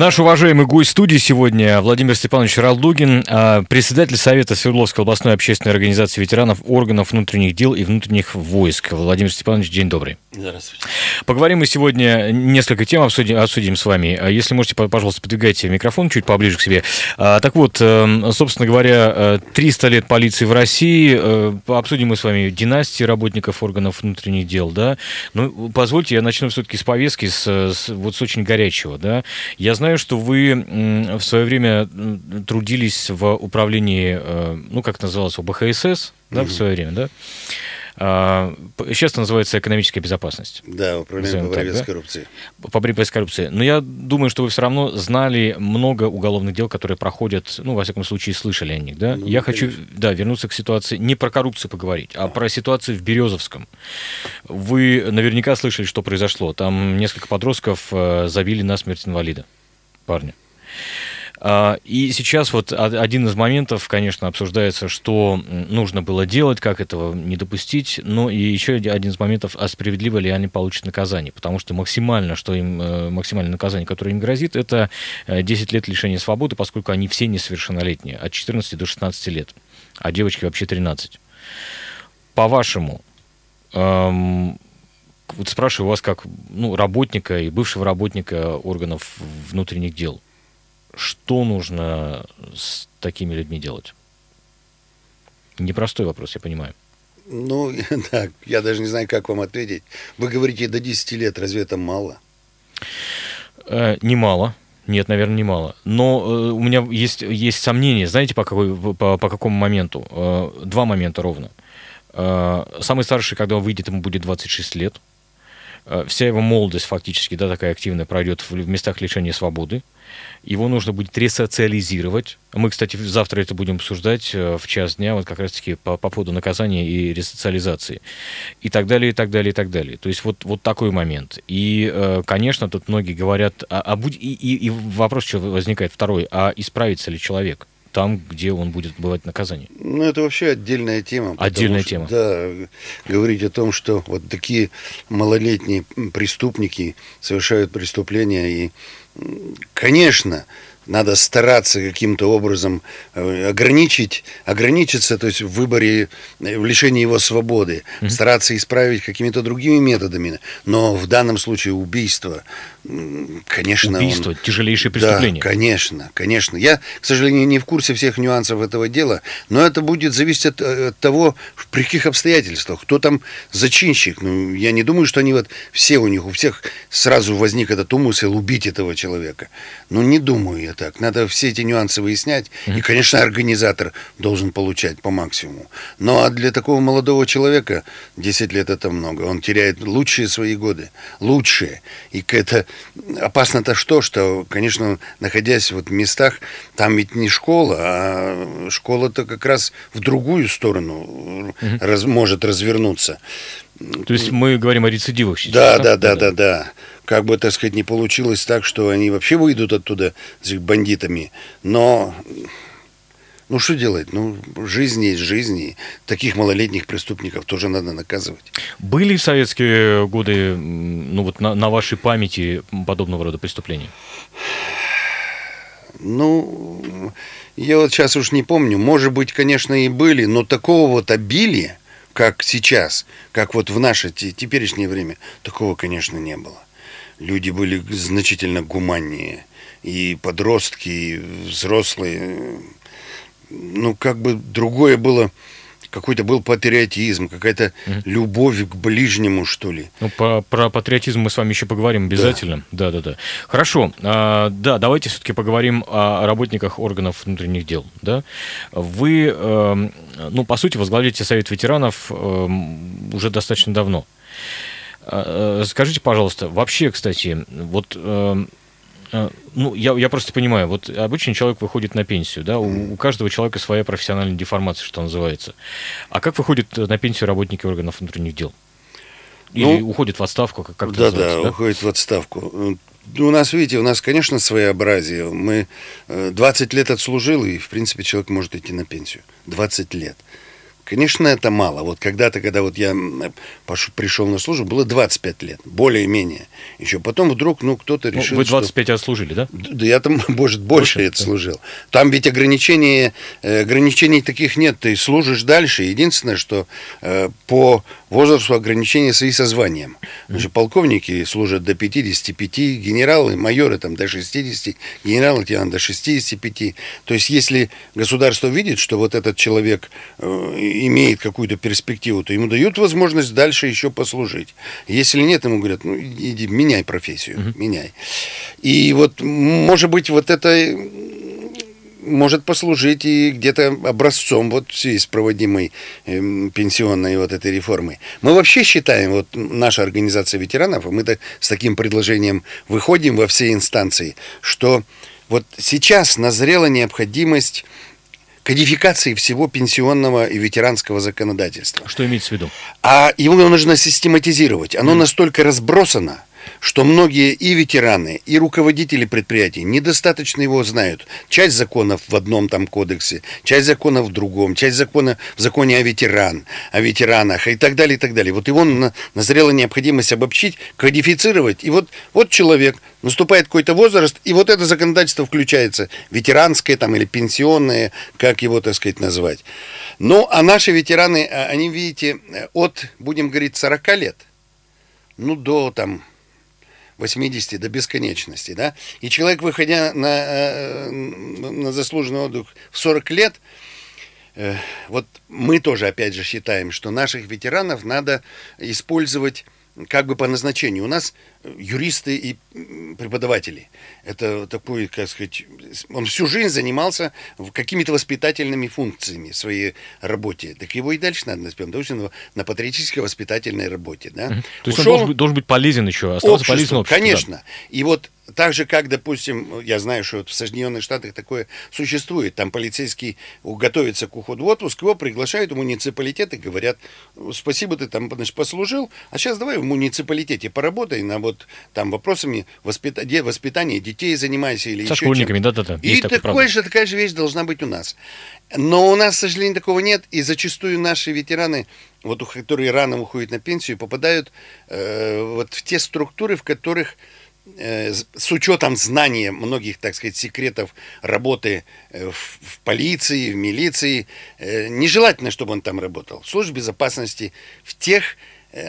Наш уважаемый гость студии сегодня Владимир Степанович Ралдугин, а, председатель Совета Свердловской областной общественной организации ветеранов органов внутренних дел и внутренних войск. Владимир Степанович, день добрый. Здравствуйте. Поговорим мы сегодня, несколько тем обсудим, обсудим с вами. А если можете, пожалуйста, подвигайте микрофон чуть поближе к себе. А, так вот, эм, собственно говоря, 300 э, лет полиции в России. Э, обсудим мы с вами династии работников органов внутренних дел. Да? Ну, позвольте, я начну все-таки с повестки, с, с, вот с очень горячего. Да? Я знаю, что вы в свое время трудились в управлении, э, ну, как это называлось, ОБХСС, да, mm-hmm. в свое время, да? А, сейчас это называется экономическая безопасность. Да, управление по борьбе так, с коррупцией. По борьбе с коррупцией. Но я думаю, что вы все равно знали много уголовных дел, которые проходят, ну, во всяком случае, слышали о них, да? Ну, я конечно. хочу, да, вернуться к ситуации, не про коррупцию поговорить, а про ситуацию в Березовском. Вы наверняка слышали, что произошло. Там несколько подростков э, забили насмерть инвалида парня. А, и сейчас вот один из моментов, конечно, обсуждается, что нужно было делать, как этого не допустить, но и еще один из моментов, а справедливо ли они получат наказание, потому что максимально, что им, э, максимальное наказание, которое им грозит, это 10 э, лет лишения свободы, поскольку они все несовершеннолетние, от 14 до 16 лет, а девочки вообще 13. По-вашему, эм, вот спрашиваю вас как ну, работника и бывшего работника органов внутренних дел. Что нужно с такими людьми делать? Непростой вопрос, я понимаю. Ну, да, я даже не знаю, как вам ответить. Вы говорите, до 10 лет, разве это мало? Э, немало. Нет, наверное, немало. Но э, у меня есть, есть сомнения. Знаете, по, какой, по, по какому моменту? Э, два момента ровно. Э, самый старший, когда он выйдет, ему будет 26 лет. Э, вся его молодость фактически, да, такая активная, пройдет в местах лишения свободы. Его нужно будет ресоциализировать. Мы, кстати, завтра это будем обсуждать э, в час дня, вот как раз-таки по, по поводу наказания и ресоциализации. И так далее, и так далее, и так далее. То есть вот, вот такой момент. И, э, конечно, тут многие говорят, а, а будь, и, и, и вопрос что возникает второй, а исправится ли человек? Там, где он будет бывать наказание. Ну, это вообще отдельная тема. Отдельная что, тема. Да, говорить о том, что вот такие малолетние преступники совершают преступления и, конечно, надо стараться каким-то образом э, ограничить, ограничиться, то есть в выборе, э, в лишении его свободы, mm-hmm. стараться исправить какими-то другими методами. Но в данном случае убийство, конечно... Убийство, он... тяжелейшее преступление. Да, конечно, конечно. Я, к сожалению, не в курсе всех нюансов этого дела, но это будет зависеть от, э, от того, при каких обстоятельствах, кто там зачинщик. Ну, я не думаю, что они вот все у них, у всех сразу возник этот умысел убить этого человека. Ну, не думаю я так. Надо все эти нюансы выяснять. Mm-hmm. И, конечно, организатор должен получать по максимуму. Но а для такого молодого человека 10 лет это много. Он теряет лучшие свои годы. Лучшие. И это опасно-то что, что, конечно, находясь вот в местах, там ведь не школа, а школа-то как раз в другую сторону mm-hmm. раз, может развернуться. То есть мы говорим о рецидивах сейчас? Да, да, да, да, да. да как бы, так сказать, не получилось так, что они вообще выйдут оттуда с бандитами. Но, ну что делать? Ну, жизнь есть жизнь, и таких малолетних преступников тоже надо наказывать. Были в советские годы, ну вот на, на вашей памяти подобного рода преступления? Ну, я вот сейчас уж не помню. Может быть, конечно, и были, но такого вот обилия, как сейчас, как вот в наше теперешнее время, такого, конечно, не было люди были значительно гуманнее. И подростки, и взрослые. Ну, как бы другое было какой-то был патриотизм, какая-то mm любовь к ближнему, что ли. Ну, по, про патриотизм мы с вами еще поговорим обязательно. Да, да, да. да. Хорошо. А, да, давайте все-таки поговорим о работниках органов внутренних дел. Да? Вы, э, ну, по сути, возглавляете Совет ветеранов э, уже достаточно давно. А, э, скажите, пожалуйста, вообще, кстати, вот э, А, Ну, я, я просто понимаю, вот обычный человек выходит на пенсию, да, у, у каждого человека своя профессиональная деформация, что называется. А как выходят на пенсию работники органов внутренних дел? Или Ну, уходят в отставку, как, как да, называется, да, уходит в отставку. Э, У нас, видите, у нас, конечно, своеобразие. Мы э, 20 лет отслужил, и, в принципе, человек может идти на пенсию. 20 лет. Конечно, это мало. Вот когда-то, когда вот я пришел на службу, было 25 лет, более-менее. Еще потом вдруг, ну, кто-то Ну, решил, вы что- 25 отслужили, да? Да я там, может, больше Больше, это да. служил. Там ведь ограничений, э, ограничений таких нет. Ты служишь дальше. Единственное, что э, по возрасту ограничения свои со званием. Значит, полковники служат до 55, генералы, майоры там до 60, генерал-лейтенант до 65. То есть, если государство видит, что вот этот человек э, имеет какую-то перспективу, то ему дают возможность дальше еще послужить. Если нет, ему говорят, ну, иди, меняй профессию, меняй. И вот, может быть, вот это может послужить и где-то образцом вот с проводимой эм, пенсионной вот этой реформой. Мы вообще считаем, вот наша организация ветеранов, мы так, с таким предложением выходим во все инстанции, что вот сейчас назрела необходимость кодификации всего пенсионного и ветеранского законодательства. Что имеется в виду? А его нужно систематизировать. Оно настолько разбросано, что многие и ветераны, и руководители предприятий недостаточно его знают. Часть законов в одном там кодексе, часть законов в другом, часть закона в законе о ветеран, о ветеранах и так далее, и так далее. Вот его на- назрела необходимость обобщить, кодифицировать. И вот, вот человек, наступает какой-то возраст, и вот это законодательство включается, ветеранское там или пенсионное, как его, так сказать, назвать. Ну, а наши ветераны, а, они, видите, э, от, будем говорить, 40 лет, ну, до там 80 до бесконечности, да, и человек, выходя на, э, на заслуженный отдых в 40 лет, э, вот мы тоже, опять же, считаем, что наших ветеранов надо использовать как бы по назначению. У нас юристы и преподаватели. Это такой, как сказать, он всю жизнь занимался какими-то воспитательными функциями в своей работе. Так его и дальше надо наспевать. Допустим, на патриотической воспитательной работе. Да? То есть он Ушел- должен быть, должен быть полезен еще, оставаться обществу, полезен обществу. да. Конечно. И вот так же, как, допустим, я знаю, что вот в Соединенных Штатах такое существует. Там полицейский готовится к уходу в отпуск, его приглашают в муниципалитет и говорят, спасибо, ты там значит, послужил, а сейчас давай в муниципалитете поработай на вот там вопросами воспита- воспитания детей занимайся или Со еще школьниками, чем-то». да-да-да. И такой правда. же, такая же вещь должна быть у нас. Но у нас, к сожалению, такого нет. И зачастую наши ветераны, вот, у- которые рано уходят на пенсию, попадают э, вот в те структуры, в которых э, с учетом знания многих, так сказать, секретов работы э, в, полиции, в милиции, э, нежелательно, чтобы он там работал. В службе безопасности, в тех,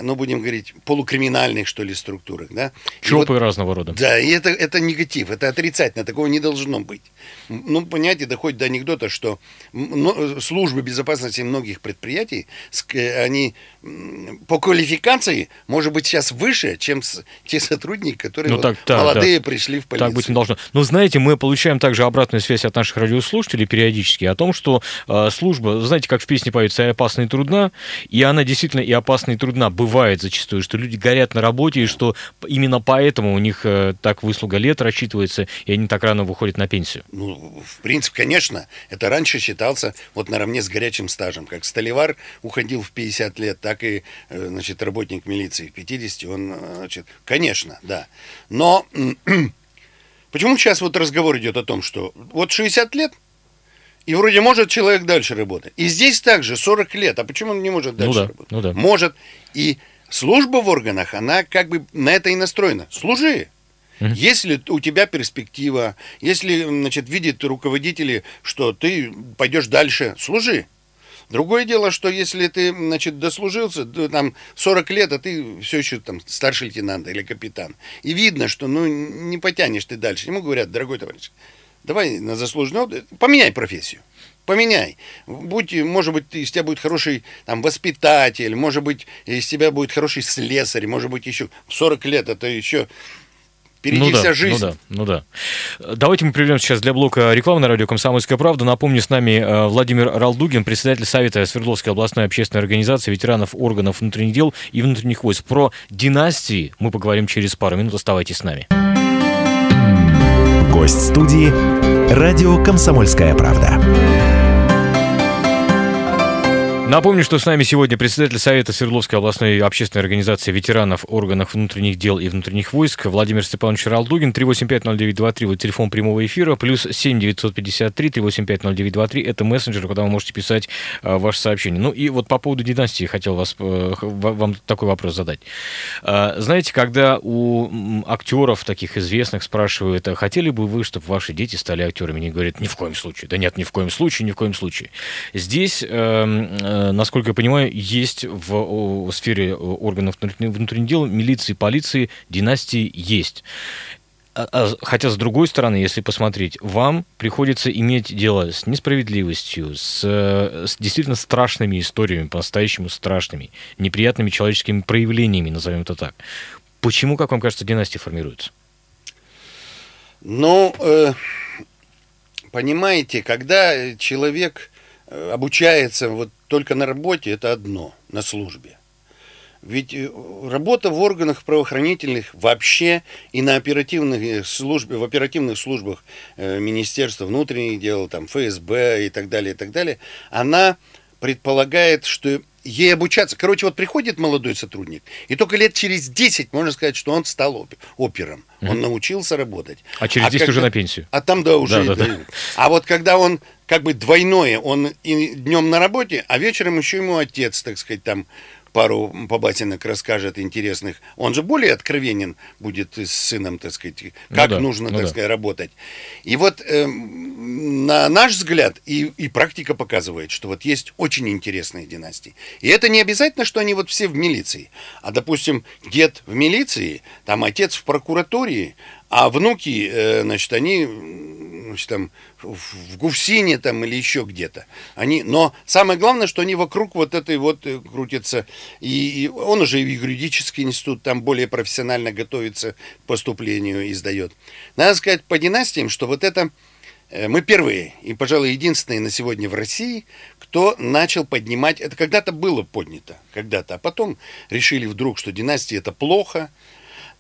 ну, будем говорить, полукриминальных, что ли, структурах, да. И вот- Чопы разного рода. да, и это, это негатив, это отрицательно, такого не должно быть. Ну, понимаете, доходит до анекдота, что но- службы безопасности многих предприятий, э, они по квалификации, может быть, сейчас выше, чем те сотрудники, которые Ну, вот так, да, молодые да. пришли в полицию. Так быть не должно. Но знаете, мы получаем также обратную связь от наших радиослушателей периодически о том, что э, служба, знаете, как в песне поется, опасна и трудна, и она действительно и опасна и трудна бывает зачастую, что люди горят на работе, и что именно поэтому у них э, так выслуга лет рассчитывается, и они так рано выходят на пенсию. Ну, в принципе, конечно, это раньше считался вот наравне с горячим стажем. Как столевар уходил в 50 лет, так и, э, значит, работник милиции в 50, он, э, значит, конечно, да. Но почему сейчас вот разговор идет о том, что вот 60 лет, и вроде может человек дальше работать. И здесь также 40 лет, а почему он не может Ну дальше да, работать? ну да. Может. И служба в органах, она как бы на это и настроена. Служи. Если у тебя перспектива, если, значит, видят руководители, что ты пойдешь дальше, служи. Другое дело, что если ты, значит, дослужился, там, 40 лет, а ты все еще там старший лейтенант или капитан, и видно, что, ну, не потянешь ты дальше. Ему говорят, дорогой товарищ, давай на заслуженный отдых, поменяй профессию. Поменяй. Будь, может быть, из тебя будет хороший там, воспитатель, может быть, из тебя будет хороший слесарь, может быть, еще в 40 лет это еще впереди ну, вся да, жизнь. Ну да, ну да. Давайте мы прервем сейчас для блока рекламы на радио «Комсомольская правда». Напомню, с нами э, Владимир Ралдугин, председатель Совета Свердловской областной общественной организации ветеранов органов внутренних дел и внутренних войск. Про династии мы поговорим через пару минут. Оставайтесь с нами. Гость студии «Радио Комсомольская правда». Напомню, что с нами сегодня председатель Совета Свердловской областной общественной организации ветеранов органов внутренних дел и внутренних войск Владимир Степанович Ралдугин. 3850923, вот телефон прямого эфира, плюс 7953 3850923, это мессенджер, куда вы можете писать а, ваше сообщение. Ну и вот по поводу династии хотел вас, а, вам такой вопрос задать. А, знаете, когда у актеров таких известных спрашивают, а хотели бы вы, чтобы ваши дети стали актерами, они говорят, ни в коем случае. Да нет, ни в коем случае, ни в коем случае. Здесь э, Э, насколько я понимаю, есть в, сфере органов внутренних дел, милиции, полиции, династии есть. А, а, хотя, с другой стороны, если посмотреть, вам приходится иметь дело с несправедливостью, с, с действительно страшными историями, по-настоящему страшными, неприятными человеческими проявлениями, назовем это так. Почему, как вам кажется, династии формируются? Ну, э, понимаете, когда человек Э, обучается вот только на работе, это одно, на службе. Ведь э, работа в органах правоохранительных вообще и на оперативных э, службах, в оперативных службах Министерства внутренних дел, там, ФСБ и так далее, и так далее, она предполагает, что ей обучаться. Короче, вот приходит молодой сотрудник, и только лет через 10 можно сказать, что он стал опером. Он mm-hmm. научился работать. А через 10 а когда... уже на пенсию. А там, да, уже. Да, да, да. А вот когда он как бы двойное, он и днем на работе, а вечером еще ему отец, так сказать, там пару побатинок расскажет интересных. Он же более откровенен будет с сыном, так сказать, ну как ну да, нужно, ну так да. сказать, работать. И вот э, на наш взгляд, и, и практика показывает, что вот есть очень интересные династии. И это не обязательно, что они вот все в милиции. А, допустим, дед в милиции, там отец в прокуратуре, а внуки, э, значит, они значит, там, в Гуфсине там или еще где-то. Они, но самое главное, что они вокруг вот этой вот э, крутятся. И, и он уже в юридический институт там более профессионально готовится к поступлению и сдает. Надо сказать по династиям, что вот это э, мы первые и, пожалуй, единственные на сегодня в России, кто начал поднимать, это когда-то было поднято, когда-то, а потом решили вдруг, что династия это плохо,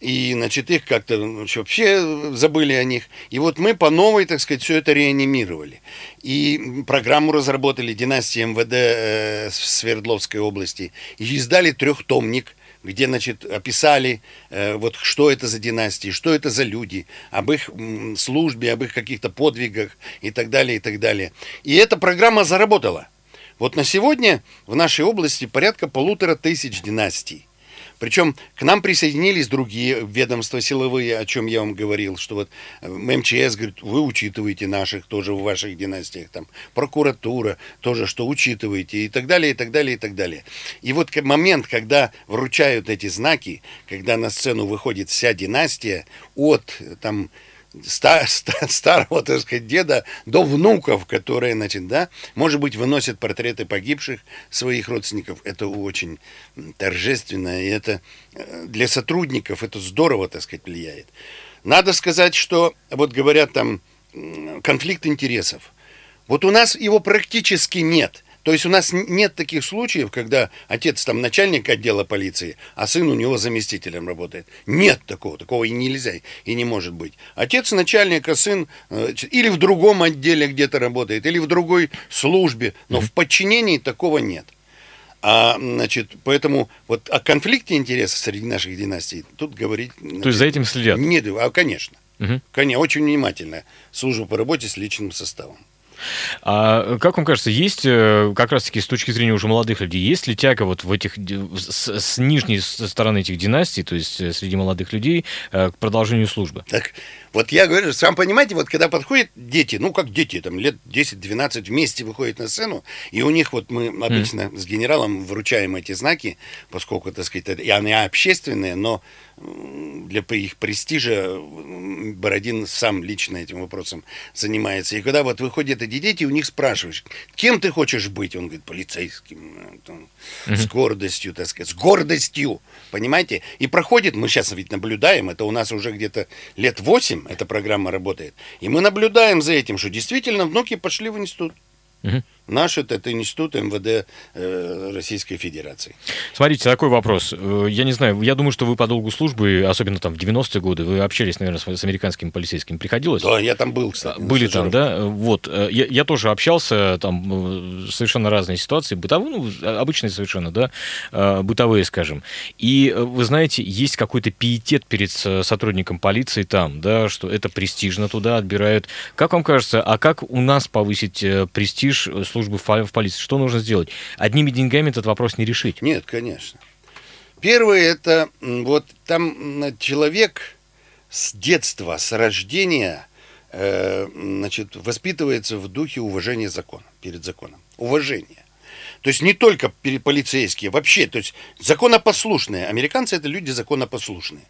и, значит, их как-то ну, вообще забыли о них. И вот мы по новой, так сказать, все это реанимировали. И программу разработали династии МВД э, в Свердловской области. И издали трехтомник, где, значит, описали, э, вот что это за династии, что это за люди, об их службе, об их каких-то подвигах и так далее, и так далее. И эта программа заработала. Вот на сегодня в нашей области порядка полутора тысяч династий. Причем к нам присоединились другие ведомства силовые, о чем я вам говорил, что вот э, МЧС говорит, вы учитываете наших тоже в ваших династиях, там прокуратура тоже, что учитываете и так далее, и так далее, и так далее. И вот момент, когда вручают эти знаки, когда на сцену выходит вся династия от там стар, стар, старого, так сказать, деда до внуков, которые, значит, да, может быть, выносят портреты погибших своих родственников. Это очень торжественно, и это э, для сотрудников это здорово, так сказать, влияет. Надо сказать, что, вот говорят там, конфликт интересов. Вот у нас его практически нет – то есть у нас нет таких случаев, когда отец там начальник отдела полиции, а сын у него заместителем работает. Нет такого, такого и нельзя, и не может быть. Отец начальник, а сын э, или в другом отделе где-то работает, или в другой службе, но mm-hmm. в подчинении такого нет. А, значит, поэтому вот о конфликте интересов среди наших династий тут говорить... Значит, То есть за этим следят? Нет, а, конечно. Угу. Конечно, очень внимательно. Служба по работе с личным составом. А как вам кажется, есть э, как раз-таки с точки зрения уже молодых людей, есть ли тяга вот в этих с, с нижней стороны этих династий, то есть э, среди молодых людей, э, к продолжению службы? Так, вот я говорю, сам понимаете, вот когда подходят дети, ну как дети, там лет 10-12 вместе выходят на сцену, и у них вот мы обычно mm. с генералом вручаем эти знаки, поскольку, так сказать, и они общественные, но для их престижа Бородин сам лично этим вопросом занимается. И когда вот выходят эти дети, у них спрашиваешь, кем ты хочешь быть? Он говорит, полицейским. Там, угу. С гордостью, так сказать, с гордостью, понимаете? И проходит, мы сейчас ведь наблюдаем, это у нас уже где-то лет 8 эта программа работает, и мы наблюдаем за этим, что действительно внуки пошли в институт. Угу. Наш это, это институт МВД э, Российской Федерации. Смотрите, такой вопрос. Э, я не знаю, я думаю, что вы по долгу службы, особенно там в 90-е годы, вы общались, наверное, с, с американскими полицейскими. Приходилось? Да, я там был, кстати. Были там, да? Вот. Э, я, я тоже общался, там э, совершенно разные ситуации, бытовые, ну, обычные совершенно, да, бытовые, скажем. И вы знаете, есть какой-то пиетет перед сотрудником полиции там, да, что это престижно туда отбирают. Как вам кажется, а как у нас повысить престиж службы службы в полиции? Что нужно сделать? Одними деньгами этот вопрос не решить. Нет, конечно. Первое это вот там человек с детства, с рождения, э, значит, воспитывается в духе уважения закона, перед законом. Уважение. То есть не только полицейские, вообще, то есть законопослушные. Американцы это люди законопослушные.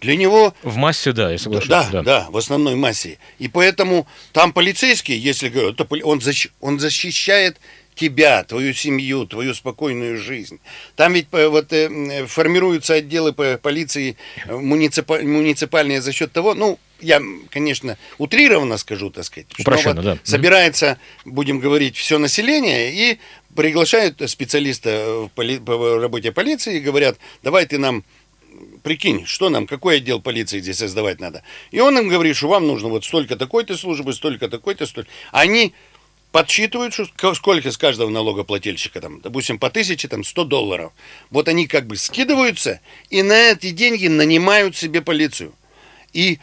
Для него... В массе, да, я соглашусь. Да, да, да, в основной массе. И поэтому там полицейский, если говорят, он, защ, он защищает тебя, твою семью, твою спокойную жизнь. Там ведь э, вот э, формируются отделы по полиции э, муниципаль, муниципальные за счет того, ну, я, конечно, утрированно скажу, так сказать. Упрощенно, да. Собирается, будем говорить, все население и приглашают специалиста в поли, по работе полиции и говорят, давай ты нам прикинь, что нам, какой отдел полиции здесь создавать надо. И он им говорит, что вам нужно вот столько такой-то службы, столько такой-то, столько. Они подсчитывают, что сколько с каждого налогоплательщика, там, допустим, по тысяче, там, 100 долларов. Вот они как бы скидываются и на эти деньги нанимают себе полицию. И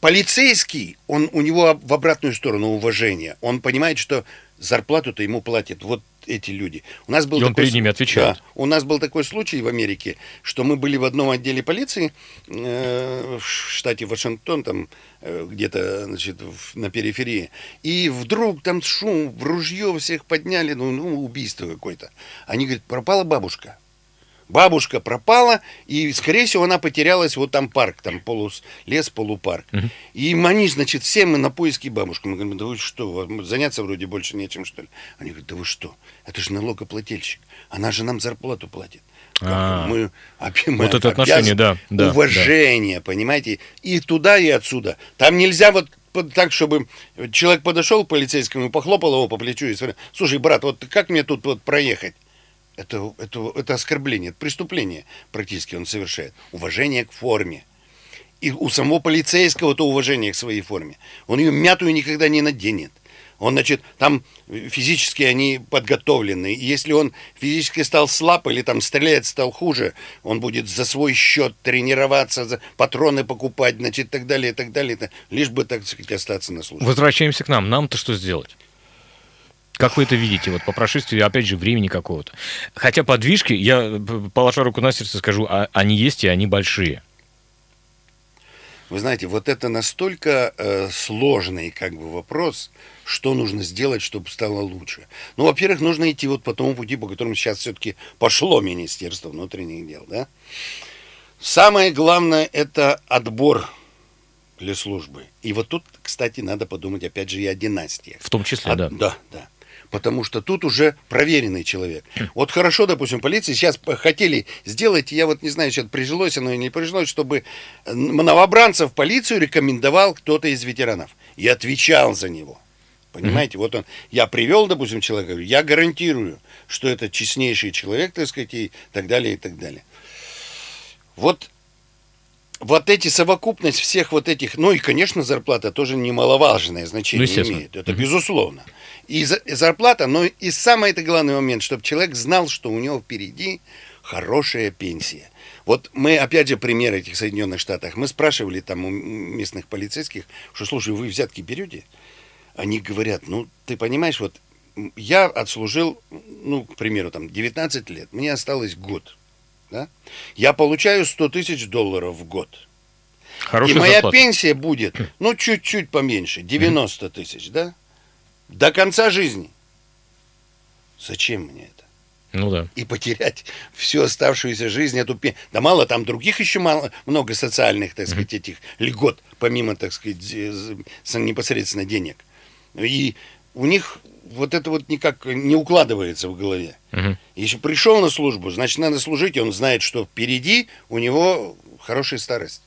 полицейский, он, у него в обратную сторону уважение. Он понимает, что зарплату-то ему платят вот эти люди. У нас был и он такой, перед ними отвечает. Да, у нас был такой случай в Америке, что мы были в одном отделе полиции э, в штате Вашингтон, там э, где-то значит, в, на периферии, и вдруг там шум, в ружье всех подняли, ну, ну убийство какое-то. Они говорят, пропала бабушка. Бабушка пропала, и, скорее всего, она потерялась, вот там парк, там полус, лес, полупарк. Угу. И они, значит, все мы на поиске бабушки. Мы говорим, да вы что, заняться вроде больше нечем, что ли? Они говорят, да вы что, это же налогоплательщик, она же нам зарплату платит. А, мы, мы вот это отношение, да, да. Уважение, да. понимаете? И туда, и отсюда. Там нельзя вот так, чтобы человек подошел к полицейскому, похлопал его по плечу и сказал, слушай, брат, вот как мне тут вот проехать? Это, это, это оскорбление, это преступление практически он совершает. Уважение к форме. И у самого полицейского то уважение к своей форме. Он ее мятую никогда не наденет. Он, значит, там физически они подготовлены. И если он физически стал слаб или там стрелять стал хуже, он будет за свой счет тренироваться, за патроны покупать, значит, так далее, и так далее, лишь бы, так сказать, остаться на службе. Возвращаемся к нам. Нам-то что сделать? Как вы это видите, вот по прошествии, опять же, времени какого-то? Хотя подвижки, я, положа руку на сердце, скажу, а, они есть и они большие. Вы знаете, вот это настолько э, сложный как бы вопрос, что нужно сделать, чтобы стало лучше. Ну, во-первых, нужно идти вот по тому пути, по которому сейчас все-таки пошло Министерство внутренних дел, да? Самое главное – это отбор для службы. И вот тут, кстати, надо подумать, опять же, и о династиях. В том числе, а, да. Да, да потому что тут уже проверенный человек. Вот хорошо, допустим, полиции сейчас хотели сделать, я вот не знаю, сейчас прижилось оно или не прижилось, чтобы новобранцев в полицию рекомендовал кто-то из ветеранов и отвечал за него. Понимаете, mm-hmm. вот он, я привел, допустим, человека, я гарантирую, что это честнейший человек, так сказать, и так далее, и так далее. Вот вот эти совокупность всех вот этих, ну и, конечно, зарплата тоже немаловажное значение ну, имеет. Это mm-hmm. безусловно. И зарплата, но и самый это главный момент, чтобы человек знал, что у него впереди хорошая пенсия. Вот мы, опять же, пример этих Соединенных Штатах. Мы спрашивали там у местных полицейских, что, слушай, вы взятки берете? Они говорят, ну, ты понимаешь, вот я отслужил, ну, к примеру, там, 19 лет, мне осталось год да, я получаю 100 тысяч долларов в год. Хорошая и моя зарплата. пенсия будет, ну, чуть-чуть поменьше, 90 тысяч, да? До конца жизни. Зачем мне это? Ну да. И потерять всю оставшуюся жизнь эту пенсию. Да мало, там других еще мало, много социальных, так сказать, этих льгот, помимо, так сказать, непосредственно денег. И у них вот это вот никак не укладывается в голове. Угу. Если пришел на службу, значит, надо служить, и он знает, что впереди у него хорошая старость.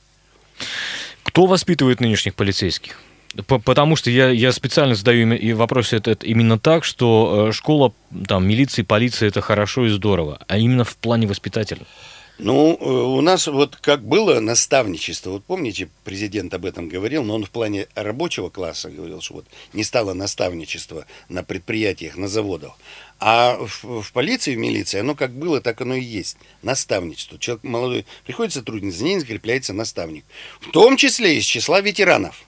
Кто воспитывает нынешних полицейских? Потому что я, я специально задаю и вопрос этот именно так, что э, школа, там, милиции, полиция это хорошо и здорово, а именно в плане воспитателя. Ну, э, у нас вот как было наставничество, вот помните, президент об этом говорил, но он в плане рабочего класса говорил, что вот не стало наставничества на предприятиях, на заводах. А в, в полиции, в милиции, оно как было, так оно и есть. Наставничество. Человек молодой приходит сотрудник, за ней закрепляется наставник. В том числе из числа ветеранов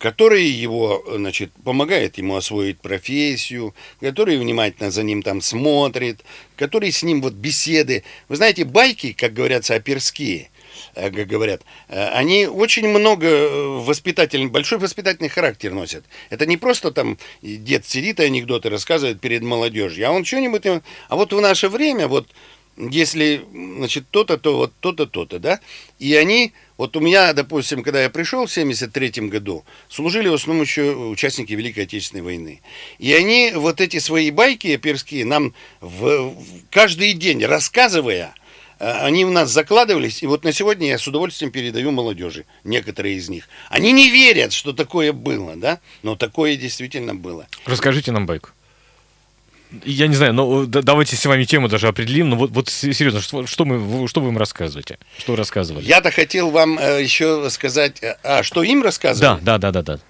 который его, значит, помогает ему освоить профессию, который внимательно за ним там смотрит, который с ним вот беседы. Вы знаете, байки, как говорятся, оперские, как говорят, э, они очень много э, воспитательный, большой воспитательный характер носят. Это не просто там дед сидит и анекдоты рассказывает перед молодежью, а он что-нибудь... А вот в наше время, вот если, значит, то-то, то вот то-то, то-то, да, и они вот у меня, допустим, когда я пришел в 73 году, служили в основном еще участники Великой Отечественной войны. И они вот эти свои байки оперские нам в, в каждый день рассказывая, э, они у нас закладывались, и вот на сегодня я с удовольствием передаю молодежи, некоторые из них. Они не верят, что такое было, да, но такое действительно было. Расскажите нам байку. Я не знаю, но давайте с вами тему даже определим. Но вот, вот серьезно, что, что, мы, что вы им рассказываете? Что рассказывали? Я-то хотел вам э, еще сказать, э, а что им рассказывали? Да, да, да, да, да.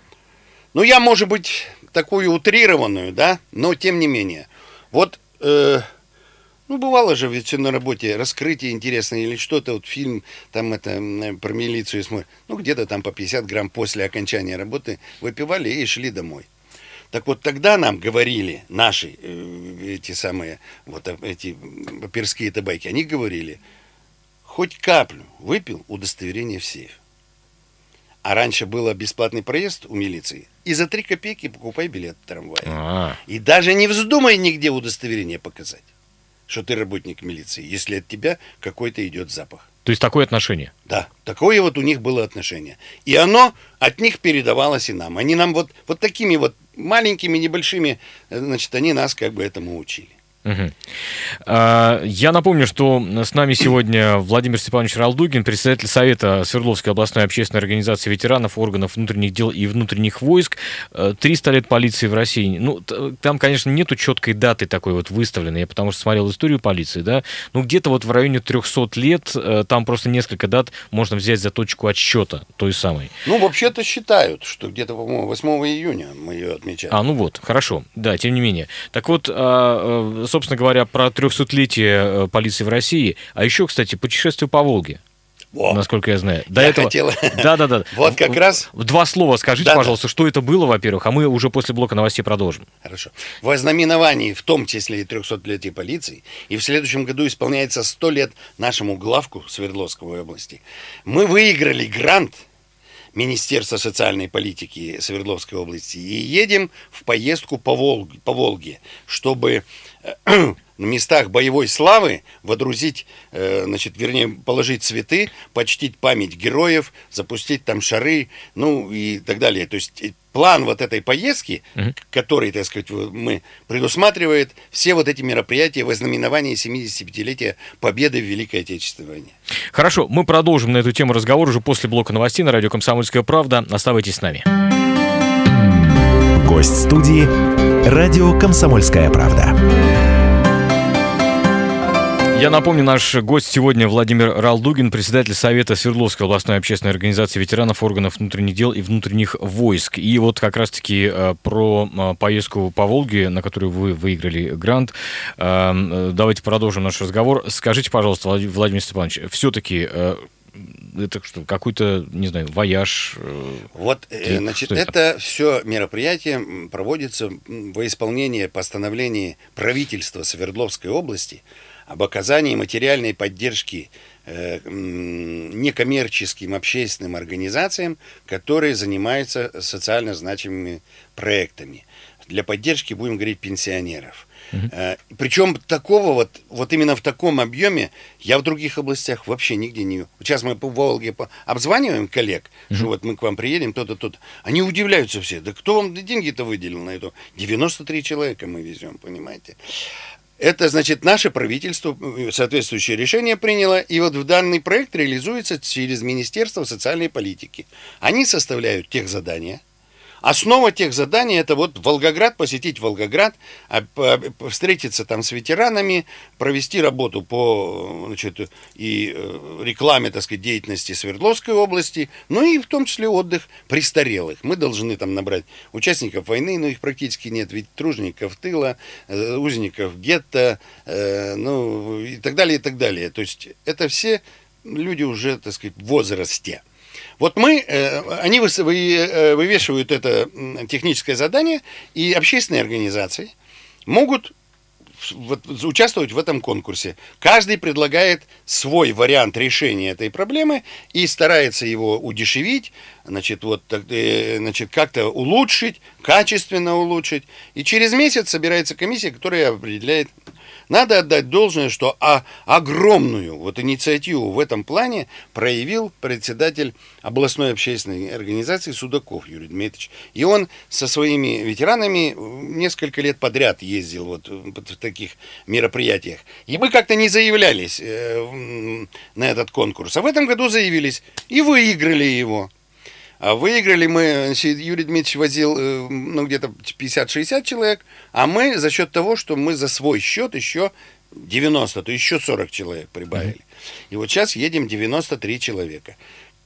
Ну, я, может быть, такую утрированную, да, но тем не менее. Вот, э, ну, бывало же ведь все на работе, раскрытие интересное или что-то, вот фильм там это про милицию смотрит, ну, где-то там по 50 грамм после окончания работы выпивали и шли домой. Так вот тогда нам говорили наши э, эти самые вот э, эти перские табаки, они говорили, хоть каплю выпил, удостоверение в сейф. А раньше был бесплатный проезд у милиции. И за три копейки покупай билет в трамвае. А-а-а. И даже не вздумай нигде удостоверение показать, что ты работник милиции, если от тебя какой-то идет запах. То есть такое отношение? Да, такое вот у них было отношение. И оно от них передавалось и нам. Они нам вот, вот такими вот маленькими, небольшими, э, значит, они нас как бы этому учили. Угу. Я напомню, что с нами сегодня Владимир Степанович Ралдугин, председатель Совета Свердловской областной общественной организации ветеранов, органов внутренних дел и внутренних войск. 300 э, лет полиции в России. Ну, там, конечно, нету четкой даты такой вот выставленной, я потому что смотрел историю полиции, да, ну, где-то вот в районе 300 лет, э, там просто несколько дат можно взять за точку отсчета той самой. Ну, вообще-то считают, что где-то, по-моему, 8 июня мы ее отмечаем. А, ну вот, хорошо, да, тем не менее. Так вот, а, собственно говоря, про 300-летие э, полиции в России, а еще, кстати, путешествие по Волге. Во. Насколько я знаю. До я этого... хотела... Да, да, да. Вот как раз. Два слова скажите, да, пожалуйста, да. что это было, во-первых, а мы уже после блока новостей продолжим. Хорошо. В ознаменовании, в том числе и 300-летия полиции, и в следующем году исполняется 100 лет нашему главку Свердловской области. Мы выиграли грант Министерства социальной политики Свердловской области и едем в поездку по Волге, по Волге чтобы на местах боевой славы водрузить, э, значит, вернее, положить цветы, почтить память героев, запустить там шары, ну и так далее. То есть э, план вот этой поездки, угу. который, так сказать, мы предусматривает все вот эти мероприятия в ознаменовании 75-летия победы в Великой Отечественной войне. Хорошо, мы продолжим на эту тему разговор уже после блока новостей на радио «Комсомольская правда». Оставайтесь с нами. Гость студии «Радио Комсомольская правда». Я напомню, наш гость сегодня Владимир Ралдугин, председатель Совета Свердловской областной общественной организации ветеранов органов внутренних дел и внутренних войск. И вот как раз-таки э, про э, поездку по Волге, на которую вы выиграли грант. Э, давайте продолжим наш разговор. Скажите, пожалуйста, Владимир Степанович, все-таки это что, какой-то, не знаю, вояж? Э, вот, э, значит, это, это все мероприятие проводится во исполнение постановлений правительства Свердловской области об оказании материальной поддержки э, некоммерческим общественным организациям, которые занимаются социально значимыми проектами. Для поддержки, будем говорить, пенсионеров. Угу. Э, причем такого вот, вот именно в таком объеме я в других областях вообще нигде не... Сейчас мы по Волге обзваниваем коллег, угу. что вот мы к вам приедем, то-то, то-то. Они удивляются все. Да кто вам деньги-то выделил на это? 93 человека мы везем, понимаете? Это значит, наше правительство э, соответствующее решение приняло, и вот в данный проект реализуется через Министерство социальной политики. Они составляют тех задания, Основа тех заданий это вот Волгоград, посетить Волгоград, а, встретиться там с ветеранами, провести работу по значит, и э, рекламе, так сказать, деятельности Свердловской области, ну и в том числе отдых престарелых. Мы должны там набрать участников войны, но их практически нет, ведь тружеников тыла, э, узников гетто, э, ну и так далее, и так далее. То есть это все люди уже, так сказать, в возрасте. Вот мы, э, они э, вывешивают это техническое задание, и общественные организации могут участвовать в этом конкурсе. Каждый предлагает свой вариант решения этой проблемы и старается его удешевить, значит, вот, э, значит, как-то улучшить, качественно улучшить. И через месяц собирается комиссия, которая определяет надо отдать должное, что а, огромную вот инициативу в этом плане проявил председатель областной общественной организации Судаков Юрий Дмитриевич. И он со своими ветеранами несколько лет подряд ездил вот в таких мероприятиях. И мы как-то не заявлялись э, на этот конкурс. А в этом году заявились и выиграли его. А выиграли мы, Юрий Дмитриевич возил э, ну, где-то 50-60 человек, а мы за счет того, что мы за свой счет еще 90, то еще 40 человек прибавили. Mm-hmm. И вот сейчас едем 93 человека.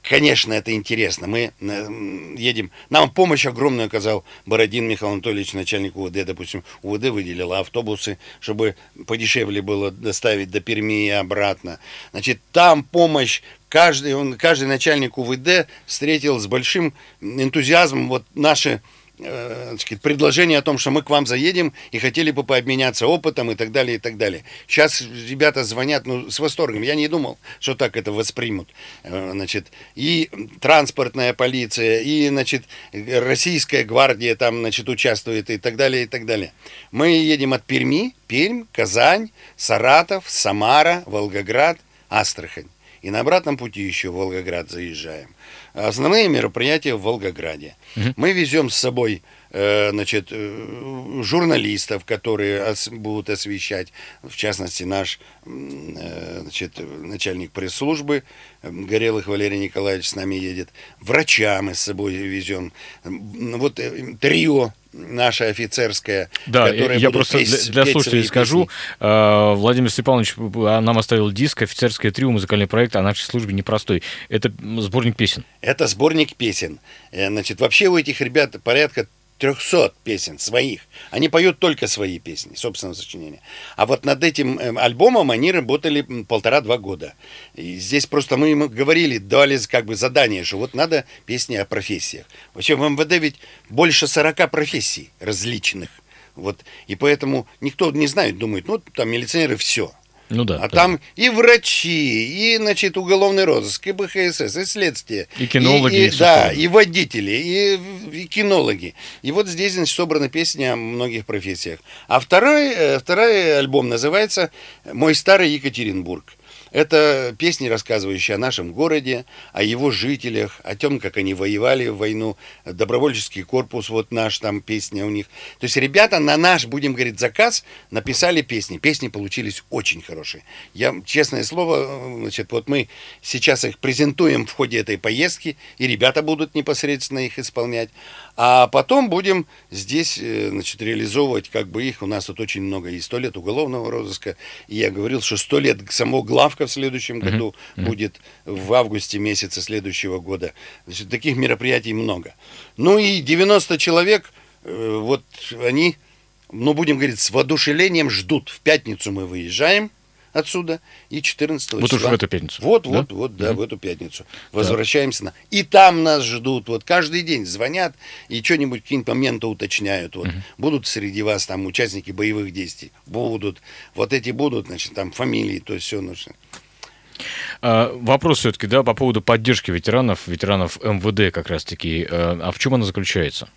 Конечно, это интересно. Мы э, едем. Нам помощь огромную оказал Бородин Михаил Анатольевич, начальник УВД. Допустим, УВД выделила автобусы, чтобы подешевле было доставить до Перми и обратно. Значит, там помощь каждый, он, каждый начальник УВД встретил с большим энтузиазмом вот наши э, сказать, предложение о том, что мы к вам заедем и хотели бы пообменяться опытом и так далее, и так далее. Сейчас ребята звонят ну, с восторгом. Я не думал, что так это воспримут. Э, значит, и транспортная полиция, и значит, российская гвардия там значит, участвует и так далее, и так далее. Мы едем от Перми, Пермь, Казань, Саратов, Самара, Волгоград, Астрахань. И на обратном пути еще в Волгоград заезжаем. Основные мероприятия в Волгограде. Угу. Мы везем с собой э, значит, э, журналистов, которые будут освещать, в частности, наш э, значит, начальник пресс-службы Горелых Валерий Николаевич с нами едет. Врача мы с собой везем. Вот трио наша офицерская, да, которая я просто петь, для, для слушателей скажу, э, Владимир Степанович а, нам оставил диск «Офицерское трио», музыкальный проект о нашей службе непростой. Это сборник песен. Это сборник песен. Э, значит, вообще у этих ребят порядка 300 песен своих. Они поют только свои песни, собственного сочинения. А вот над этим эм, альбомом они работали полтора-два года. И здесь просто мы им говорили, дали как бы задание, что вот надо песни о профессиях. Вообще в МВД ведь больше 40 профессий различных. Вот, и поэтому никто не знает, думает, ну, там милиционеры все – ну да. А да. там и врачи, и, значит, уголовный розыск, и БХСС, и следствие. И кинологи. И, и, да, и водители, и, и кинологи. И вот здесь, значит, собрана песня о многих профессиях. А второй, э, второй альбом называется «Мой старый Екатеринбург». Это песни, рассказывающие о нашем городе, о его жителях, о том, как они воевали в войну, добровольческий корпус, вот наш там песня у них. То есть ребята на наш, будем говорить, заказ написали песни. Песни получились очень хорошие. Я, честное слово, значит, вот мы сейчас их презентуем в ходе этой поездки, и ребята будут непосредственно их исполнять. А потом будем здесь, э, значит, реализовывать как бы их. У нас тут очень много и сто лет уголовного розыска. И я говорил, что сто лет самого главка в следующем mm-hmm. году mm-hmm. будет в августе месяце следующего года. Значит, таких мероприятий много. Ну и 90 человек, э, вот они, ну будем говорить, с воодушевлением ждут. В пятницу мы выезжаем отсюда, и 14 вот числа... Вот уж в эту пятницу. Вот, да? вот, вот, да, mm-hmm. в эту пятницу. Возвращаемся на... И там нас ждут, вот каждый день звонят и что-нибудь, какие-нибудь моменты уточняют. Вот. Mm-hmm. Будут среди вас там участники боевых действий? Будут. Вот эти будут, значит, там фамилии, то есть все нужно. А, вопрос все-таки, да, по поводу поддержки ветеранов, ветеранов МВД как раз-таки. А, а в чем она заключается?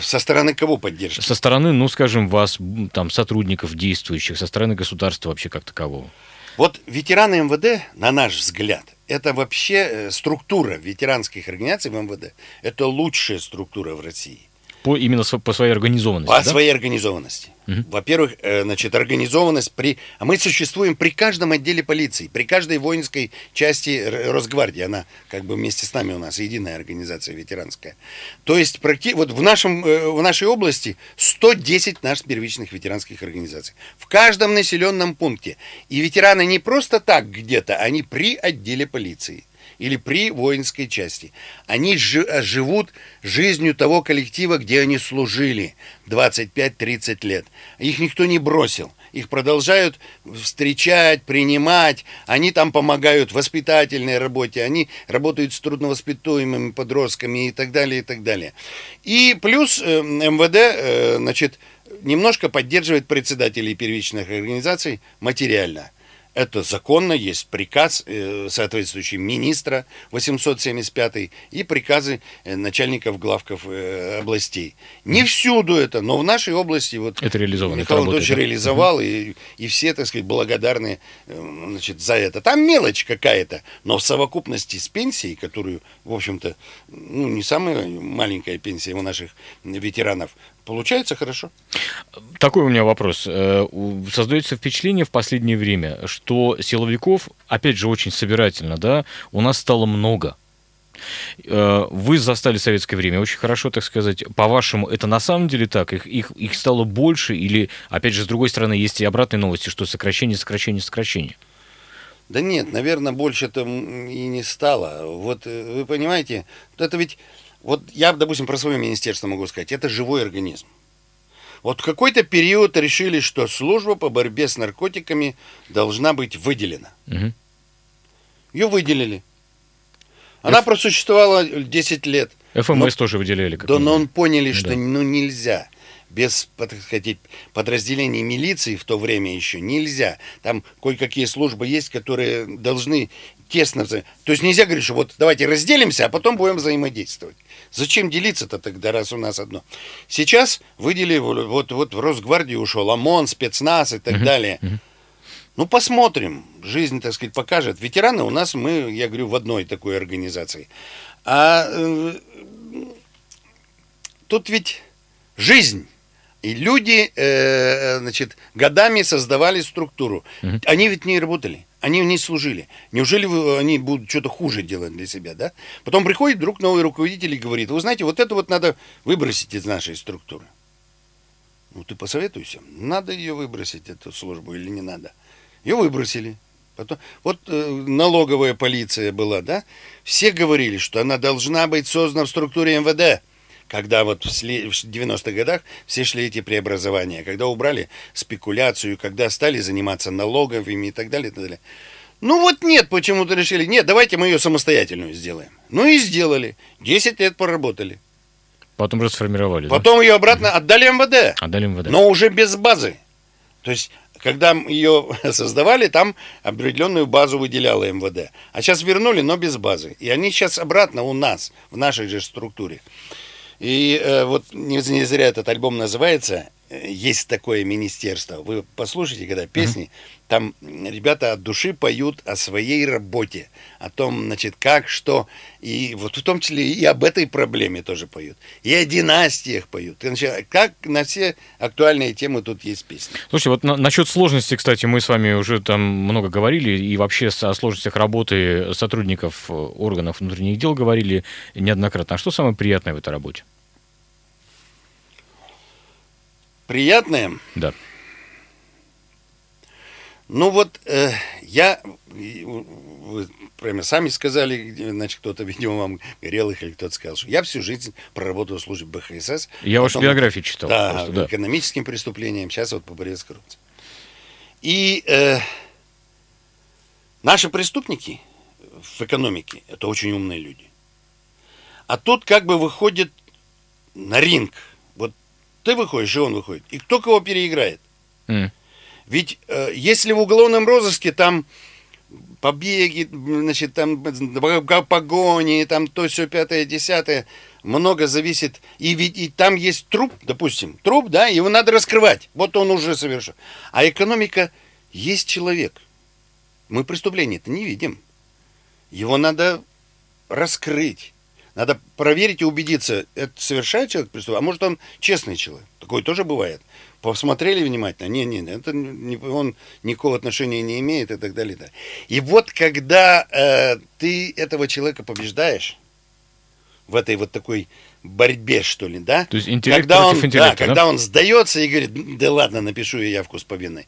Со стороны кого поддержки? Со стороны, ну, скажем, вас, там, сотрудников действующих, со стороны государства вообще как такового. Вот ветераны МВД, на наш взгляд, это вообще э, структура ветеранских организаций в МВД. Это лучшая структура в России. По, именно по своей организованности, По да? своей организованности. Во-первых, э, значит, организованность при... А мы существуем при каждом отделе полиции, при каждой воинской части Росгвардии. Она как бы вместе с нами у нас единая организация ветеранская. То есть практи... вот в, нашем, э, в нашей области 110 наших первичных ветеранских организаций. В каждом населенном пункте. И ветераны не просто так где-то, они при отделе полиции или при воинской части. Они э, живут жизнью того коллектива, где они служили 25-30 лет. Их никто не бросил. Их продолжают встречать, принимать. Они там помогают в воспитательной работе. Они работают с трудновоспитуемыми подростками и так далее, и так далее. И плюс э, МВД, э, значит, немножко поддерживает председателей первичных организаций материально. Это законно, есть приказ э, соответствующий министра 875 и приказы э, начальников главков э, областей. Не всюду это, но в нашей области вот Это реализовано, Михаил Анатольевич реализовал, и, и все, так сказать, благодарны значит, за это. Там мелочь какая-то, но в совокупности с пенсией, которую, в общем-то, ну, не самая маленькая пенсия у наших ветеранов, получается хорошо. Такой у меня вопрос. Э, Создается впечатление в последнее время, что силовиков, опять же, очень собирательно, да, у нас стало много. Э, Вы застали советское время очень хорошо, так сказать. По-вашему, это на самом деле так? Их, их, их стало больше? Или, опять же, с другой стороны, есть и обратные новости, что сокращение, сокращение, сокращение? Да нет, наверное, больше там и не стало. Вот э, вы понимаете, вот это ведь, вот я, допустим, про свое министерство могу сказать, это живой организм. Вот в какой-то период решили, что служба по борьбе с наркотиками должна быть выделена. Мгм. Ее выделили. Она просуществовала 10 лет. ФМС тоже выделяли. как Да, но он поняли, что Да. ну нельзя. Без, так сказать, подразделений милиции в то время еще нельзя. Там кое-какие службы есть, которые должны тесно... То есть нельзя говорить, что вот давайте разделимся, а потом будем взаимодействовать. Зачем делиться-то тогда, раз у нас одно? Сейчас выделили, вот, вот в Росгвардию ушел ОМОН, спецназ и так далее. Ну, посмотрим. Жизнь, так сказать, покажет. Ветераны у нас, мы, я говорю, в одной такой организации. А э, тут ведь жизнь. И люди, э, значит, годами создавали структуру. Они ведь не работали, они не служили. Неужели они будут что-то хуже делать для себя, да? Потом приходит вдруг новый руководитель и говорит, вы знаете, вот это вот надо выбросить из нашей структуры. Ну, ты посоветуйся, надо ее выбросить, эту службу, или не надо. Ее выбросили. Потом, вот э, налоговая полиция была, да? Все говорили, что она должна быть создана в структуре МВД. Когда вот в сли- в 90-х годах все шли эти преобразования, когда убрали спекуляцию, когда стали заниматься налоговыми и так далее, и так далее. Ну вот нет, почему-то решили, нет, давайте мы ее самостоятельную сделаем. Ну и сделали. 10 лет поработали. Потом же сформировали. да? Потом ее обратно отдали МВД. Отдали МВД. Но уже без базы. То есть, когда ее создавали, там определенную базу выделяла МВД. А сейчас вернули, но без базы. И они сейчас обратно у нас, в нашей же структуре. И э, вот не, не зря этот альбом называется «Есть такое министерство». Вы послушайте, когда песни, там ребята от души поют о своей работе, о том, значит, как, что, и вот в том числе и об этой проблеме тоже поют. И о династиях поют. Значит, как на все актуальные темы тут есть песни. Слушайте, вот на- насчет сложности, кстати, мы с вами уже там много говорили, и вообще о сложностях работы сотрудников э, органов внутренних дел говорили неоднократно. А что самое приятное в этой работе? Приятное? Да. Ну вот э, я, вы прямо сами сказали, значит, кто-то, видимо, вам горелых или кто-то сказал, что я всю жизнь проработал в службе БХСС. Я вашу Потом- биографию читал. Да, просто, да. экономическим преступлениям, сейчас вот по борьбе с коррупцией. И э, наши преступники в экономике – это очень умные люди. А тут как бы выходит на ринг. Вот ты выходишь, и он выходит. И кто кого переиграет? М. Ведь э, если в уголовном розыске там побеги, значит, там погони, там то все пятое, десятое, много зависит. И ведь и там есть труп, допустим, труп, да, его надо раскрывать. Вот он уже совершил. А экономика есть человек. Мы преступление-то не видим. Его надо раскрыть. Надо проверить и убедиться, это совершает человек преступление, а может он честный человек. Такое тоже бывает. Посмотрели внимательно, не, не, это не, он никакого отношения не имеет и так далее. Да. И вот когда э, ты этого человека побеждаешь в этой вот такой борьбе, что ли, да? То есть интеллект когда против он, интеллекта, да, да? когда он сдается и говорит, да ладно, напишу я явку с повинной.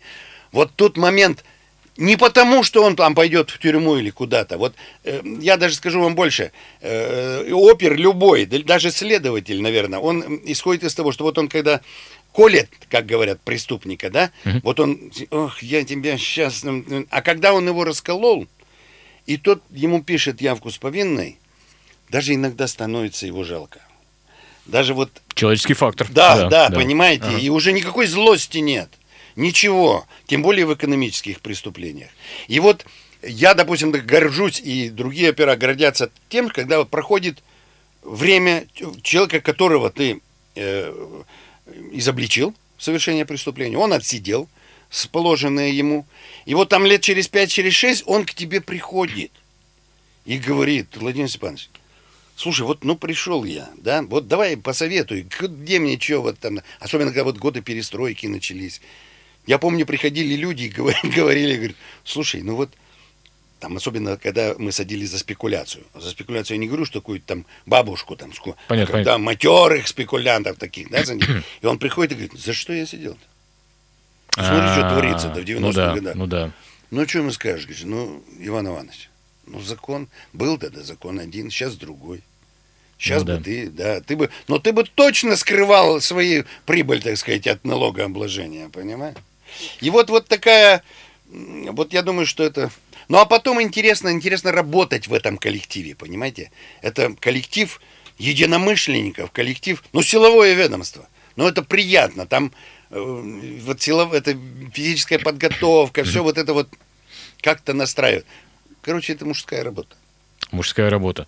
Вот тут момент, не потому, что он там пойдет в тюрьму или куда-то. Вот э, я даже скажу вам больше. Э, опер любой, да, даже следователь, наверное, он исходит из того, что вот он когда колет, как говорят, преступника, да, вот он, ох, я тебя сейчас... А когда он его расколол, и тот ему пишет явку с повинной, даже иногда становится его жалко. Даже вот Человеческий фактор. да, да, понимаете, и уже никакой злости нет. Ничего, тем более в экономических преступлениях. И вот я, допустим, горжусь, и другие опера гордятся тем, когда проходит время человека, которого ты э, изобличил в совершении преступления, он отсидел с положенное ему, и вот там лет через пять, через шесть он к тебе приходит и говорит, Владимир Степанович, Слушай, вот ну пришел я, да, вот давай посоветуй, где мне что вот там, особенно когда вот годы перестройки начались. Я помню, приходили люди и говорили, говорят, слушай, ну вот там особенно, когда мы садились за спекуляцию. За спекуляцию я не говорю, что какую-то там бабушку там, ску- Понятно, а когда матерых спекулянтов таких, да, за ним. И он приходит и говорит, за что я сидел-то? Смотри, что А, творится да, в 90-х ну да, годах. Ну да. Ну, что ему скажешь? Говоришь, ну, Иван Иванович, ну, закон был тогда закон один, сейчас другой. Сейчас Ну бы да. ты, да, ты бы, но ты бы точно скрывал свои прибыль, так сказать, от налогообложения, понимаешь? И вот, вот такая, вот я думаю, что это... Ну, а потом интересно, интересно работать в этом коллективе, понимаете? Это коллектив единомышленников, коллектив, ну, силовое ведомство. Ну, это приятно, там э, вот силов, это физическая подготовка, все вот это вот как-то настраивает. Короче, это мужская работа. Мужская работа.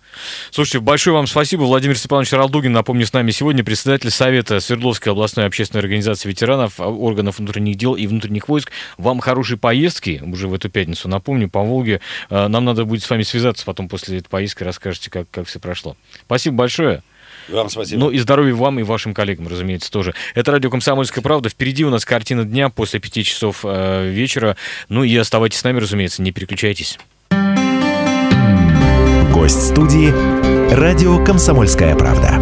Слушайте, большое вам спасибо. Владимир Степанович Ралдугин, напомню, с нами сегодня председатель Совета Свердловской областной общественной организации ветеранов, а, органов внутренних дел и внутренних войск. Вам хорошей поездки уже в эту пятницу. Напомню, по Волге. Э, Нам надо будет с вами связаться потом после этой поездки, расскажете, как, как все прошло. Спасибо большое. Вам спасибо. Ну и здоровья вам и вашим коллегам, разумеется, тоже. Это радио «Комсомольская правда». Впереди у нас картина дня после пяти часов э, вечера. Ну и оставайтесь с нами, разумеется, не переключайтесь. Гость студии «Радио Комсомольская правда».